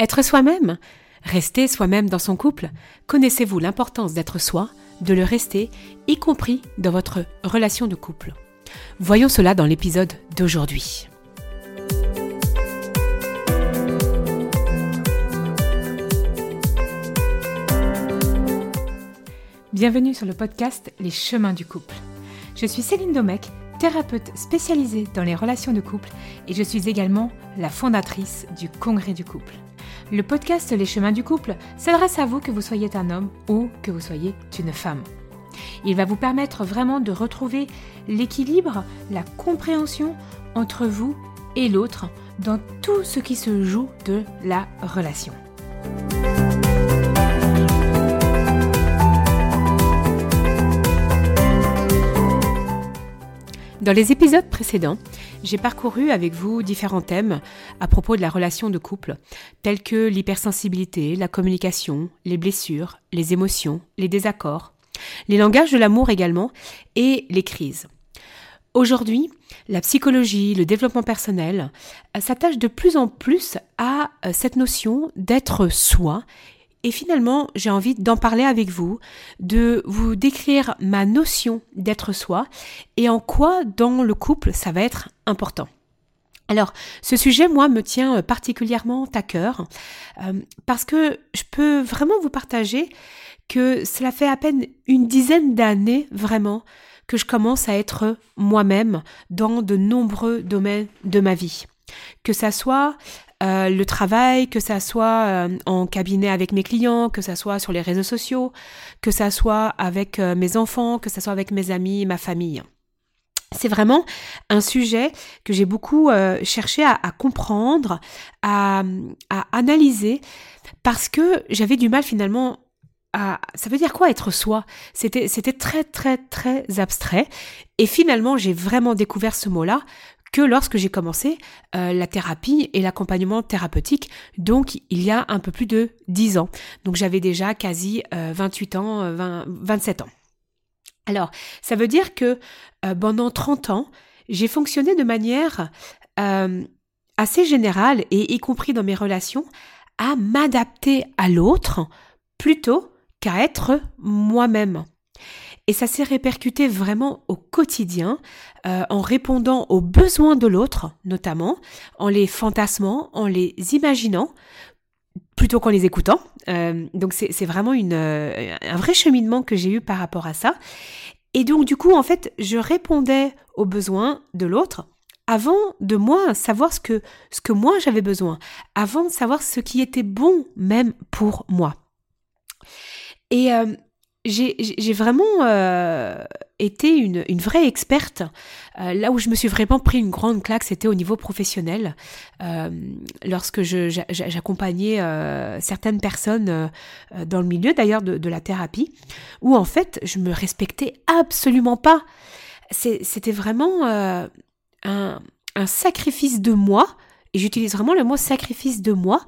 Être soi-même Rester soi-même dans son couple Connaissez-vous l'importance d'être soi, de le rester, y compris dans votre relation de couple Voyons cela dans l'épisode d'aujourd'hui. Bienvenue sur le podcast Les chemins du couple. Je suis Céline Domecq, thérapeute spécialisée dans les relations de couple et je suis également la fondatrice du Congrès du couple. Le podcast Les chemins du couple s'adresse à vous que vous soyez un homme ou que vous soyez une femme. Il va vous permettre vraiment de retrouver l'équilibre, la compréhension entre vous et l'autre dans tout ce qui se joue de la relation. Dans les épisodes précédents, j'ai parcouru avec vous différents thèmes à propos de la relation de couple, tels que l'hypersensibilité, la communication, les blessures, les émotions, les désaccords, les langages de l'amour également, et les crises. Aujourd'hui, la psychologie, le développement personnel s'attachent de plus en plus à euh, cette notion d'être soi et finalement, j'ai envie d'en parler avec vous, de vous décrire ma notion d'être soi et en quoi dans le couple ça va être important. Alors, ce sujet, moi, me tient particulièrement à cœur euh, parce que je peux vraiment vous partager que cela fait à peine une dizaine d'années, vraiment, que je commence à être moi-même dans de nombreux domaines de ma vie. Que ça soit euh, le travail, que ça soit euh, en cabinet avec mes clients, que ça soit sur les réseaux sociaux, que ça soit avec euh, mes enfants, que ça soit avec mes amis, ma famille. C'est vraiment un sujet que j'ai beaucoup cherché à, comprendre, à, à, analyser, parce que j'avais du mal finalement à... Ça veut dire quoi être soi? C'était c'était très très très abstrait. Et finalement, j'ai vraiment découvert ce mot-là que lorsque j'ai commencé euh, la thérapie et l'accompagnement thérapeutique, donc il y a un peu plus de 10 ans. Donc j'avais déjà quasi 28 euh, ans, 27 euh, ans. Alors, ça veut dire que pendant 30 ans, j'ai fonctionné de manière assez générale et y compris dans mes relations à m'adapter à l'autre plutôt qu'à être moi-même. Et ça s'est répercuté vraiment au quotidien, euh, en répondant aux besoins de l'autre, notamment, en les fantasmant, en les imaginant, plutôt qu'en les écoutant. Euh, donc c'est vraiment une, euh, un vrai cheminement que j'ai eu par rapport à ça. Et donc du coup, en fait, je répondais aux besoins de l'autre avant de moi savoir ce que, ce que moi j'avais besoin, avant de savoir ce qui était bon même pour moi. Et j'ai vraiment euh, été une, une, vraie experte. Euh, là où je me suis vraiment pris une grande claque, c'était au niveau professionnel. Euh, lorsque j'accompagnais euh, certaines personnes euh, dans le milieu d'ailleurs de, de, la thérapie, où en fait je me respectais absolument pas. C'était vraiment un, un sacrifice de moi, et j'utilise vraiment le mot sacrifice de moi,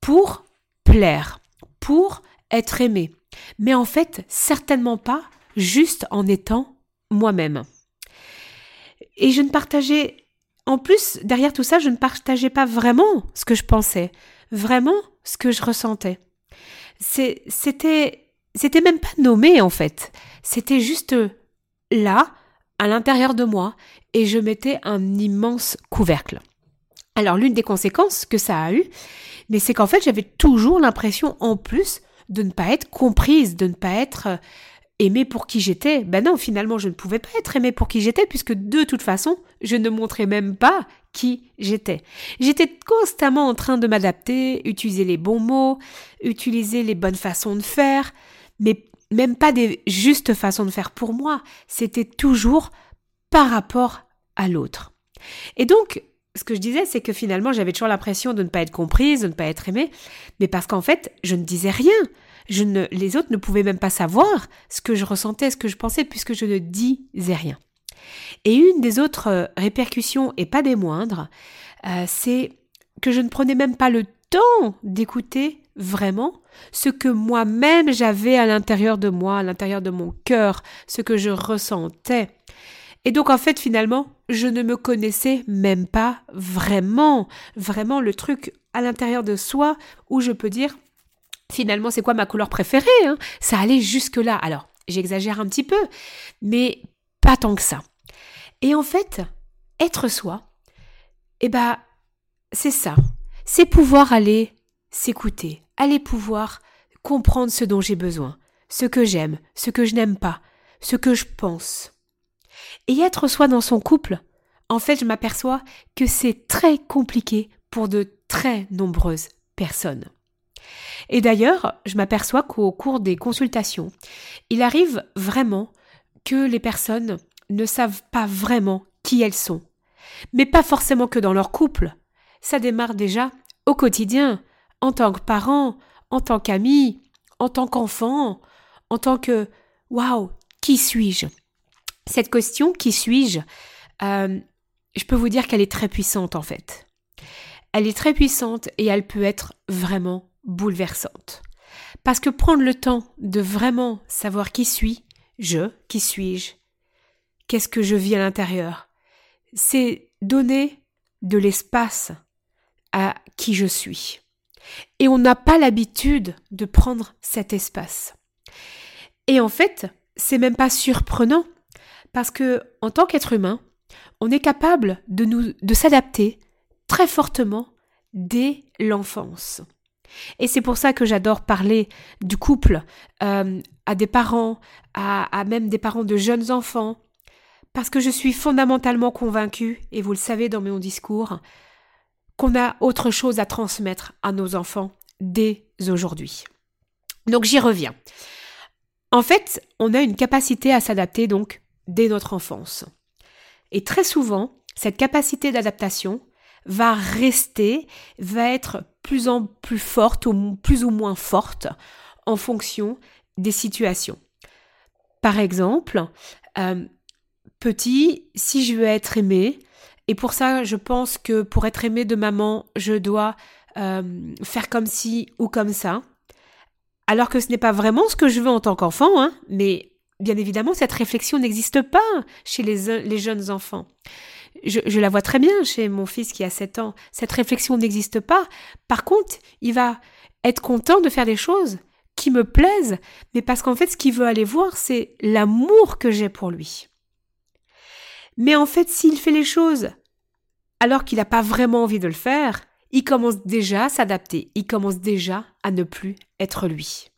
pour plaire, pour être aimé mais en fait certainement pas juste en étant moi-même. Et je ne partageais, en plus, derrière tout ça, je ne partageais pas vraiment ce que je pensais, vraiment ce que je ressentais. C'était, c'était même pas nommé en fait. C'était juste là, à l'intérieur de moi, et je mettais un immense couvercle. Alors l'une des conséquences que ça a eu, mais c'est qu'en fait j'avais toujours l'impression en plus de ne pas être comprise, de ne pas être euh, aimée pour qui j'étais. Ben non, finalement, je ne pouvais pas être aimée pour qui j'étais, puisque de toute façon, je ne montrais même pas qui j'étais. J'étais constamment en train de m'adapter, utiliser les bons mots, utiliser les bonnes façons de faire, mais même pas des justes façons de faire pour moi. C'était toujours par rapport à l'autre. Et donc, ce que je disais, c'est que finalement, j'avais toujours l'impression de ne pas être comprise, de ne pas être aimée, mais parce qu'en fait, je ne disais rien. Les autres ne pouvaient même pas savoir ce que je ressentais, ce que je pensais, puisque je ne disais rien. Et une des autres euh, répercussions, et pas des moindres, euh, c'est que je ne prenais même pas le temps d'écouter vraiment ce que moi-même j'avais à l'intérieur de moi, à l'intérieur de mon cœur, ce que je ressentais. Et donc en fait finalement, je ne me connaissais même pas vraiment, vraiment le truc à l'intérieur de soi où je peux dire finalement c'est quoi ma couleur préférée. Hein? Ça allait jusque-là. Alors j'exagère un petit peu, mais pas tant que ça. Et en fait, être soi, eh ben, c'est ça. C'est pouvoir aller s'écouter, aller pouvoir comprendre ce dont j'ai besoin, ce que j'aime, ce que je n'aime pas, ce que je pense. Et être soi dans son couple, en fait, je m'aperçois que c'est très compliqué pour de très nombreuses personnes. Et d'ailleurs, je m'aperçois qu'au cours des consultations, il arrive vraiment que les personnes ne savent pas vraiment qui elles sont. Mais pas forcément que dans leur couple. Ça démarre déjà au quotidien, en tant que parent, en tant qu'ami, en tant qu'enfant, en tant que Waouh, qui suis-je? Cette question, qui suis-je euh, Je peux vous dire qu'elle est très puissante en fait. Elle est très puissante et elle peut être vraiment bouleversante. Parce que prendre le temps de vraiment savoir qui suis, je, qui suis-je, qu'est-ce que je vis à l'intérieur, c'est donner de l'espace à qui je suis. Et on n'a pas l'habitude de prendre cet espace. Et en fait, c'est même pas surprenant parce que en tant qu'être humain, on est capable de s'adapter très fortement dès l'enfance. Et c'est pour ça que j'adore parler du couple euh, à des parents, à, même des parents de jeunes enfants, parce que je suis fondamentalement convaincue, et vous le savez dans mon discours, qu'on a autre chose à transmettre à nos enfants dès aujourd'hui. Donc j'y reviens. En fait, on a une capacité à s'adapter donc dès notre enfance. Et très souvent, cette capacité d'adaptation va rester, va être plus en plus forte ou plus ou moins forte en fonction des situations. Par exemple, euh, petit, si je veux être aimé, et pour ça, je pense que pour être aimé de maman, je dois euh, faire comme ci ou comme ça. Alors que ce n'est pas vraiment ce que je veux en tant qu'enfant, hein, mais bien évidemment, cette réflexion n'existe pas chez les, jeunes enfants. Je, je, la vois très bien chez mon fils qui a 7 ans. Cette réflexion n'existe pas. Par contre, il va être content de faire des choses qui me plaisent, mais parce qu'en fait, ce qu'il veut aller voir, c'est l'amour que j'ai pour lui. Mais en fait, s'il fait les choses alors qu'il n'a pas vraiment envie de le faire, il commence déjà à s'adapter, il commence déjà à ne plus être lui.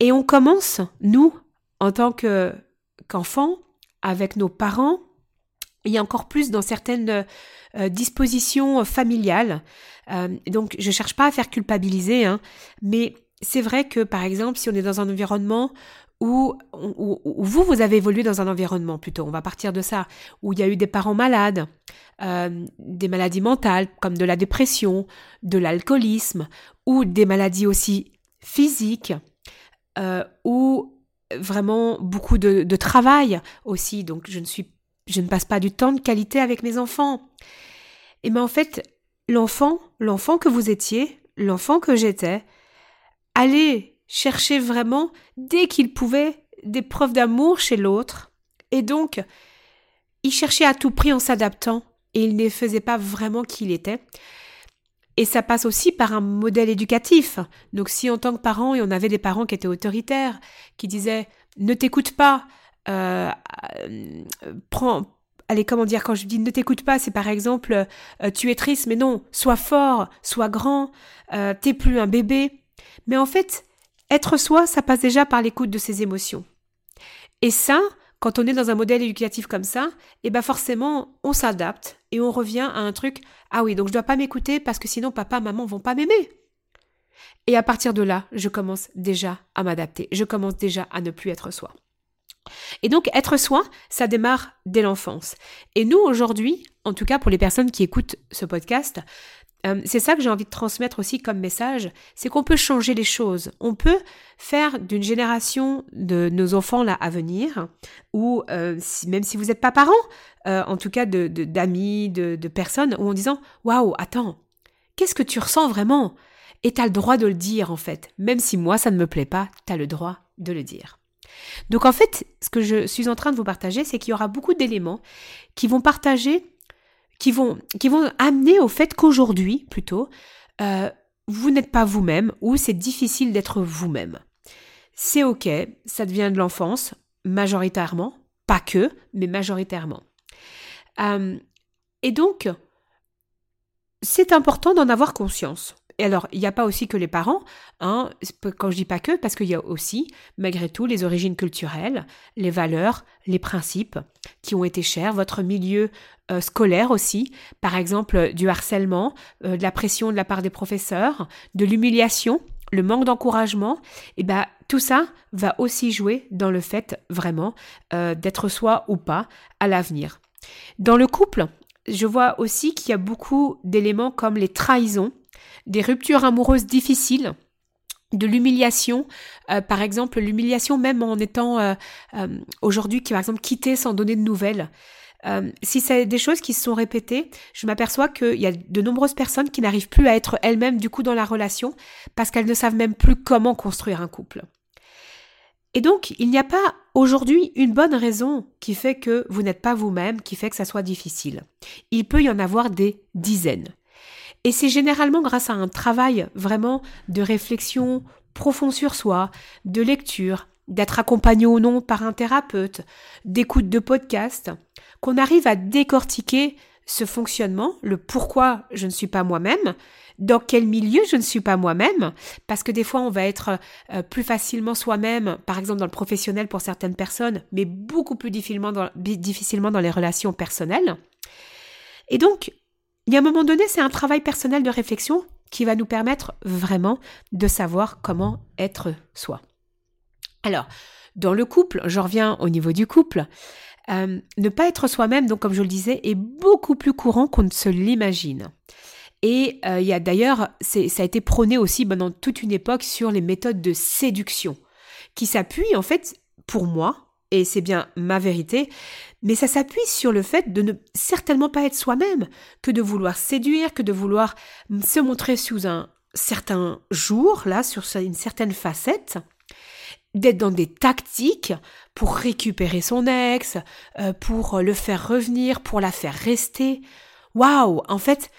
Et on commence, nous, en tant qu'enfants, avec nos parents, a encore plus dans certaines euh, dispositions familiales. Euh, donc, je ne cherche pas à faire culpabiliser, hein, mais c'est vrai que, par exemple, si on est dans un environnement où, vous, vous avez évolué dans un environnement plutôt, on va partir de ça, où il y a eu des parents malades, euh, des maladies mentales comme de la dépression, de l'alcoolisme, ou des maladies aussi physiques, euh, ou vraiment beaucoup de, travail aussi, donc je ne suis, je ne passe pas du temps de qualité avec mes enfants. Et mais en fait, l'enfant, l'enfant que vous étiez, l'enfant que j'étais, allez chercher vraiment, dès qu'il pouvait, des preuves d'amour chez l'autre. Et donc, il cherchait à tout prix en s'adaptant, et il ne faisait pas vraiment qui il était. Et ça passe aussi par un modèle éducatif. Donc si en tant que parent, et on avait des parents qui étaient autoritaires, qui disaient ne t'écoute pas, euh, euh, prends, allez comment dire quand je dis ne t'écoute pas, c'est par exemple euh, tu es triste, mais non, sois fort, sois grand, t'es plus un bébé. Mais en fait, être soi, ça passe déjà par l'écoute de ses émotions. Et ça, quand on est dans un modèle éducatif comme ça, eh ben forcément, on s'adapte et on revient à un truc ah oui, donc je dois pas m'écouter parce que sinon papa, maman vont pas m'aimer. Et à partir de là, je commence déjà à m'adapter. Je commence déjà à ne plus être soi. Et donc être soi, ça démarre dès l'enfance. Et nous aujourd'hui, en tout cas pour les personnes qui écoutent ce podcast, euh, c'est ça que j'ai envie de transmettre aussi comme message, c'est qu'on peut changer les choses. On peut faire d'une génération de nos enfants là à venir, ou euh, même si vous n'êtes pas parents, euh, en tout cas d'amis, de, de, personnes, ou en disant waouh, attends, qu'est-ce que tu ressens vraiment? Et tu as le droit de le dire en fait, même si moi ça ne me plaît pas, tu as le droit de le dire. Donc en fait, ce que je suis en train de vous partager, c'est qu'il y aura beaucoup d'éléments qui vont partager, qui vont, qui vont amener au fait qu'aujourd'hui, plutôt, euh, vous n'êtes pas vous-même ou c'est difficile d'être vous-même. C'est ok, ça devient de l'enfance, majoritairement, pas que, mais majoritairement. Euh, et donc, c'est important d'en avoir conscience. Et alors, il n'y a pas aussi que les parents, hein, quand je dis pas que, parce qu'il y a aussi, malgré tout, les origines culturelles, les valeurs, les principes qui ont été chers, votre milieu euh, scolaire aussi, par exemple du harcèlement, euh, de la pression de la part des professeurs, de l'humiliation, le manque d'encouragement, et ben tout ça va aussi jouer dans le fait vraiment euh, d'être soi ou pas à l'avenir. Dans le couple, je vois aussi qu'il y a beaucoup d'éléments comme les trahisons, des ruptures amoureuses difficiles, de l'humiliation, euh, par exemple l'humiliation même en étant euh, euh, aujourd'hui, par exemple, quitté sans donner de nouvelles. si c'est des choses qui se sont répétées, je m'aperçois qu'il y a de nombreuses personnes qui n'arrivent plus à être elles-mêmes du coup dans la relation parce qu'elles ne savent même plus comment construire un couple. Et donc, il n'y a pas aujourd'hui une bonne raison qui fait que vous n'êtes pas vous-même, qui fait que ça soit difficile. Il peut y en avoir des dizaines. Et c'est généralement grâce à un travail vraiment de réflexion profond sur soi, de lecture, d'être accompagné ou non par un thérapeute, d'écoute de podcast, qu'on arrive à décortiquer ce fonctionnement, le pourquoi je ne suis pas moi-même, dans quel milieu je ne suis pas moi-même, parce que des fois on va être euh, plus facilement soi-même, par exemple dans le professionnel pour certaines personnes, mais beaucoup plus difficilement dans, les relations personnelles. Et donc, il y a un moment donné, c'est un travail personnel de réflexion qui va nous permettre vraiment de savoir comment être soi. Alors, dans le couple, je reviens au niveau du couple, euh, ne pas être soi-même, donc comme je le disais, est beaucoup plus courant qu'on ne se l'imagine. Et euh, il y a d'ailleurs, ça a été prôné aussi pendant toute une époque sur les méthodes de séduction, qui s'appuient en fait, pour moi, et c'est bien ma vérité, mais ça s'appuie sur le fait de ne certainement pas être soi-même, que de vouloir séduire, que de vouloir se montrer sous un certain jour, là, sur une certaine facette, d'être dans des tactiques pour récupérer son ex, euh, pour le faire revenir, pour la faire rester. Waouh En fait,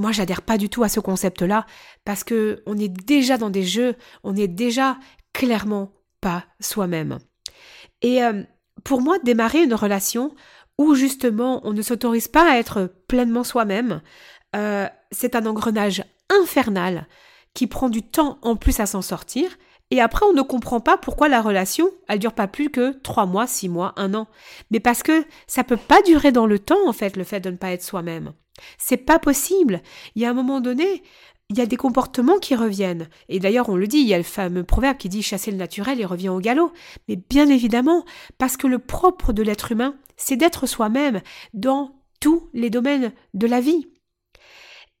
moi, j'adhère pas du tout à ce concept-là parce que on est déjà dans des jeux, on est déjà clairement pas soi-même. Et euh, pour moi, démarrer une relation où justement on ne s'autorise pas à être pleinement soi-même, euh, c'est un engrenage infernal qui prend du temps en plus à s'en sortir. Et après, on ne comprend pas pourquoi la relation, elle dure pas plus que trois mois, six mois, un an. Mais parce que ça peut pas durer dans le temps, en fait, le fait de ne pas être soi-même. C'est pas possible. Il y a un moment donné, il y a des comportements qui reviennent. Et d'ailleurs, on le dit, il y a le fameux proverbe qui dit chasser le naturel et revient au galop. Mais bien évidemment, parce que le propre de l'être humain, c'est d'être soi-même dans tous les domaines de la vie.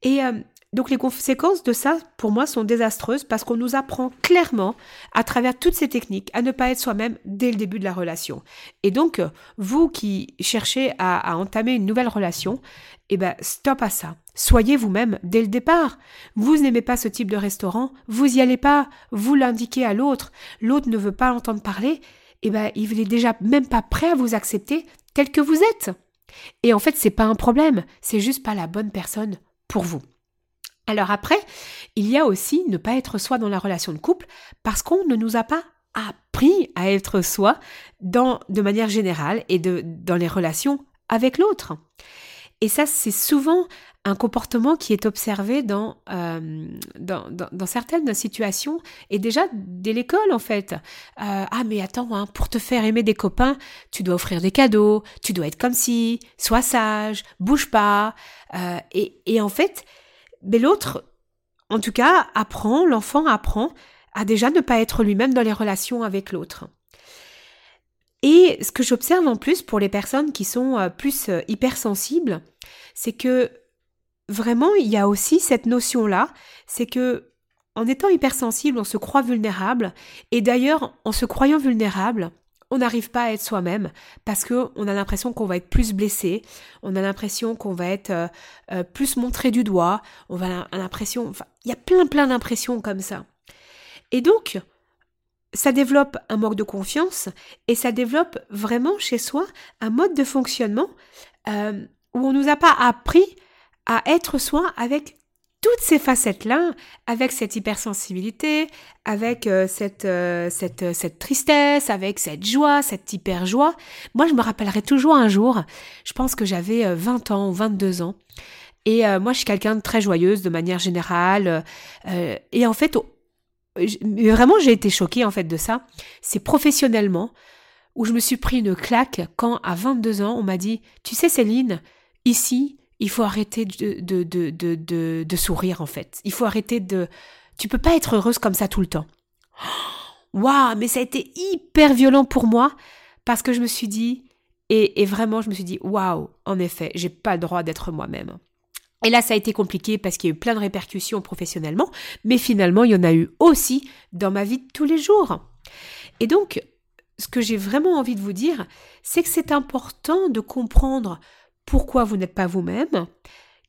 Et euh, donc les conséquences de ça, pour moi, sont désastreuses parce qu'on nous apprend clairement, à travers toutes ces techniques, à ne pas être soi-même dès le début de la relation. Et donc, vous qui cherchez à, entamer une nouvelle relation, eh ben, stop à ça. Soyez vous-même dès le départ. Vous n'aimez pas ce type de restaurant, vous y allez pas, vous l'indiquez à l'autre, l'autre ne veut pas entendre parler, eh ben, il est déjà même pas prêt à vous accepter tel que vous êtes. Et en fait, c'est pas un problème, c'est juste pas la bonne personne pour vous. Alors après, il y a aussi ne pas être soi dans la relation de couple parce qu'on ne nous a pas appris à être soi dans, de manière générale et de, dans les relations avec l'autre. Et ça, c'est souvent un comportement qui est observé dans, euh, dans, dans, certaines situations et déjà dès l'école en fait. Euh, ah mais attends, hein, pour te faire aimer des copains, tu dois offrir des cadeaux, tu dois être comme si, sois sage, bouge pas. Euh, et, et en fait, mais l'autre, en tout cas, apprend, l'enfant apprend à déjà ne pas être lui-même dans les relations avec l'autre. Et ce que j'observe en plus pour les personnes qui sont euh, plus euh, hypersensibles, c'est que vraiment il y a aussi cette notion-là, c'est que en étant hypersensible, on se croit vulnérable, et d'ailleurs en se croyant vulnérable, on n'arrive pas à être soi-même parce que on a l'impression qu'on va être plus blessé, on a l'impression qu'on va être euh, euh, plus montré du doigt, on va a l'impression, enfin, il y a plein plein d'impressions comme ça. Et donc, ça développe un manque de confiance et ça développe vraiment chez soi un mode de fonctionnement euh, où on nous a pas appris à être soi avec toutes ces facettes-là, avec cette hypersensibilité, avec euh, cette, euh, cette, cette tristesse, avec cette joie, cette hyper-joie. Moi, je me rappellerai toujours un jour, je pense que j'avais 20 ans ou 22 ans, et moi, je suis quelqu'un de très joyeuse de manière générale, et en fait, vraiment j'ai été choquée en fait de ça, c'est professionnellement où je me suis pris une claque quand à 22 ans on m'a dit tu sais Céline ici il faut arrêter de, de, de, de, sourire en fait. Il faut arrêter de tu peux pas être heureuse comme ça tout le temps. Waouh mais ça a été hyper violent pour moi parce que je me suis dit et, et vraiment je me suis dit waouh en effet j'ai pas le droit d'être moi-même. Et là, ça a été compliqué parce qu'il y a eu plein de répercussions professionnellement, mais finalement, il y en a eu aussi dans ma vie de tous les jours. Et donc, ce que j'ai vraiment envie de vous dire, c'est que c'est important de comprendre pourquoi vous n'êtes pas vous-même,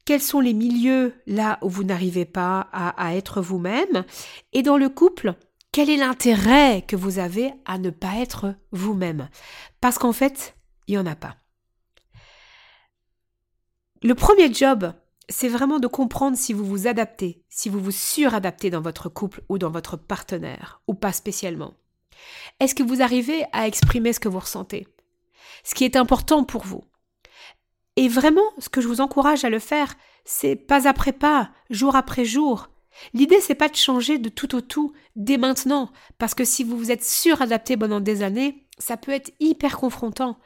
quels sont les milieux là où vous n'arrivez pas à, être vous-même, et dans le couple, quel est l'intérêt que vous avez à ne pas être vous-même? Parce qu'en fait, il n'y en a pas. Le premier job c'est vraiment de comprendre si vous vous adaptez, si vous vous suradaptez dans votre couple ou dans votre partenaire, ou pas spécialement. Est-ce que vous arrivez à exprimer ce que vous ressentez? Ce qui est important pour vous. Et vraiment, ce que je vous encourage à le faire, c'est pas après pas, jour après jour. L'idée, c'est pas de changer de tout au tout dès maintenant, parce que si vous vous êtes suradapté pendant des années, ça peut être hyper confrontant.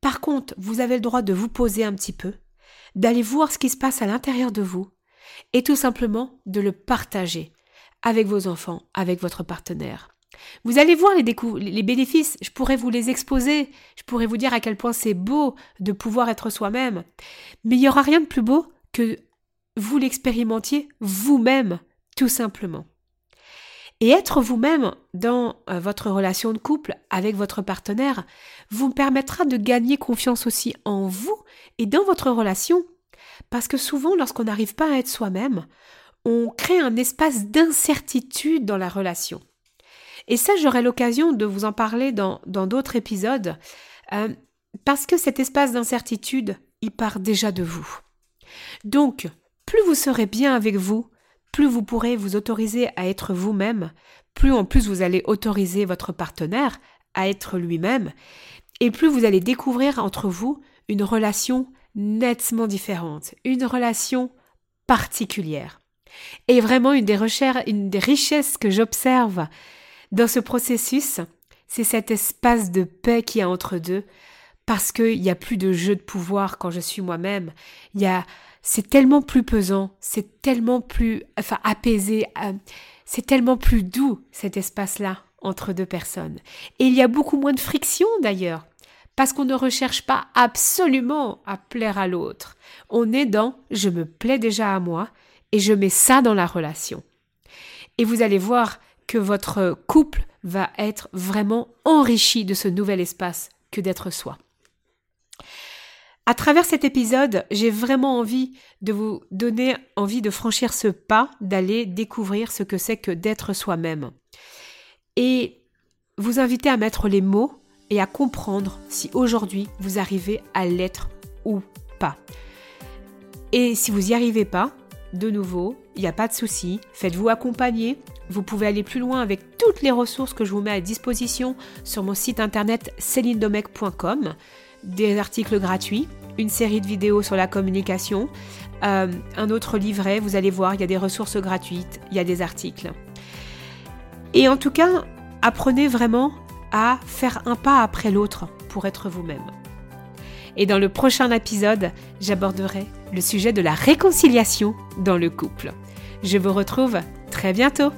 Par contre, vous avez le droit de vous poser un petit peu, d'aller voir ce qui se passe à l'intérieur de vous et tout simplement de le partager avec vos enfants, avec votre partenaire. Vous allez voir les, bénéfices, je pourrais vous les exposer, je pourrais vous dire à quel point c'est beau de pouvoir être soi-même, mais il n'y aura rien de plus beau que vous l'expérimentiez vous-même, tout simplement. Et être vous-même dans euh, votre relation de couple avec votre partenaire vous permettra de gagner confiance aussi en vous et dans votre relation. Parce que souvent, lorsqu'on n'arrive pas à être soi-même, on crée un espace d'incertitude dans la relation. Et ça, j'aurai l'occasion de vous en parler dans d'autres épisodes, euh, parce que cet espace d'incertitude, il part déjà de vous. Donc, plus vous serez bien avec vous, plus vous pourrez vous autoriser à être vous-même, plus en plus vous allez autoriser votre partenaire à être lui-même, et plus vous allez découvrir entre vous une relation nettement différente, une relation particulière. Et vraiment, une des, recherches, une des richesses que j'observe dans ce processus, c'est cet espace de paix qu'il y a entre deux, parce qu'il n'y a plus de jeu de pouvoir quand je suis moi-même. Il y a c'est tellement plus pesant, c'est tellement plus enfin apaisé, euh, c'est tellement plus doux cet espace-là entre deux personnes. Et il y a beaucoup moins de friction d'ailleurs, parce qu'on ne recherche pas absolument à plaire à l'autre. On est dans je me plais déjà à moi et je mets ça dans la relation. Et vous allez voir que votre couple va être vraiment enrichi de ce nouvel espace que d'être soi. À travers cet épisode, j'ai vraiment envie de vous donner envie de franchir ce pas, d'aller découvrir ce que c'est que d'être soi-même. Et vous inviter à mettre les mots et à comprendre si aujourd'hui vous arrivez à l'être ou pas. Et si vous n'y arrivez pas, de nouveau, il n'y a pas de souci, faites-vous accompagner. Vous pouvez aller plus loin avec toutes les ressources que je vous mets à disposition sur mon site internet celindomec.com des articles gratuits, une série de vidéos sur la communication, euh, un autre livret, vous allez voir, il y a des ressources gratuites, il y a des articles. Et en tout cas, apprenez vraiment à faire un pas après l'autre pour être vous-même. Et dans le prochain épisode, j'aborderai le sujet de la réconciliation dans le couple. Je vous retrouve très bientôt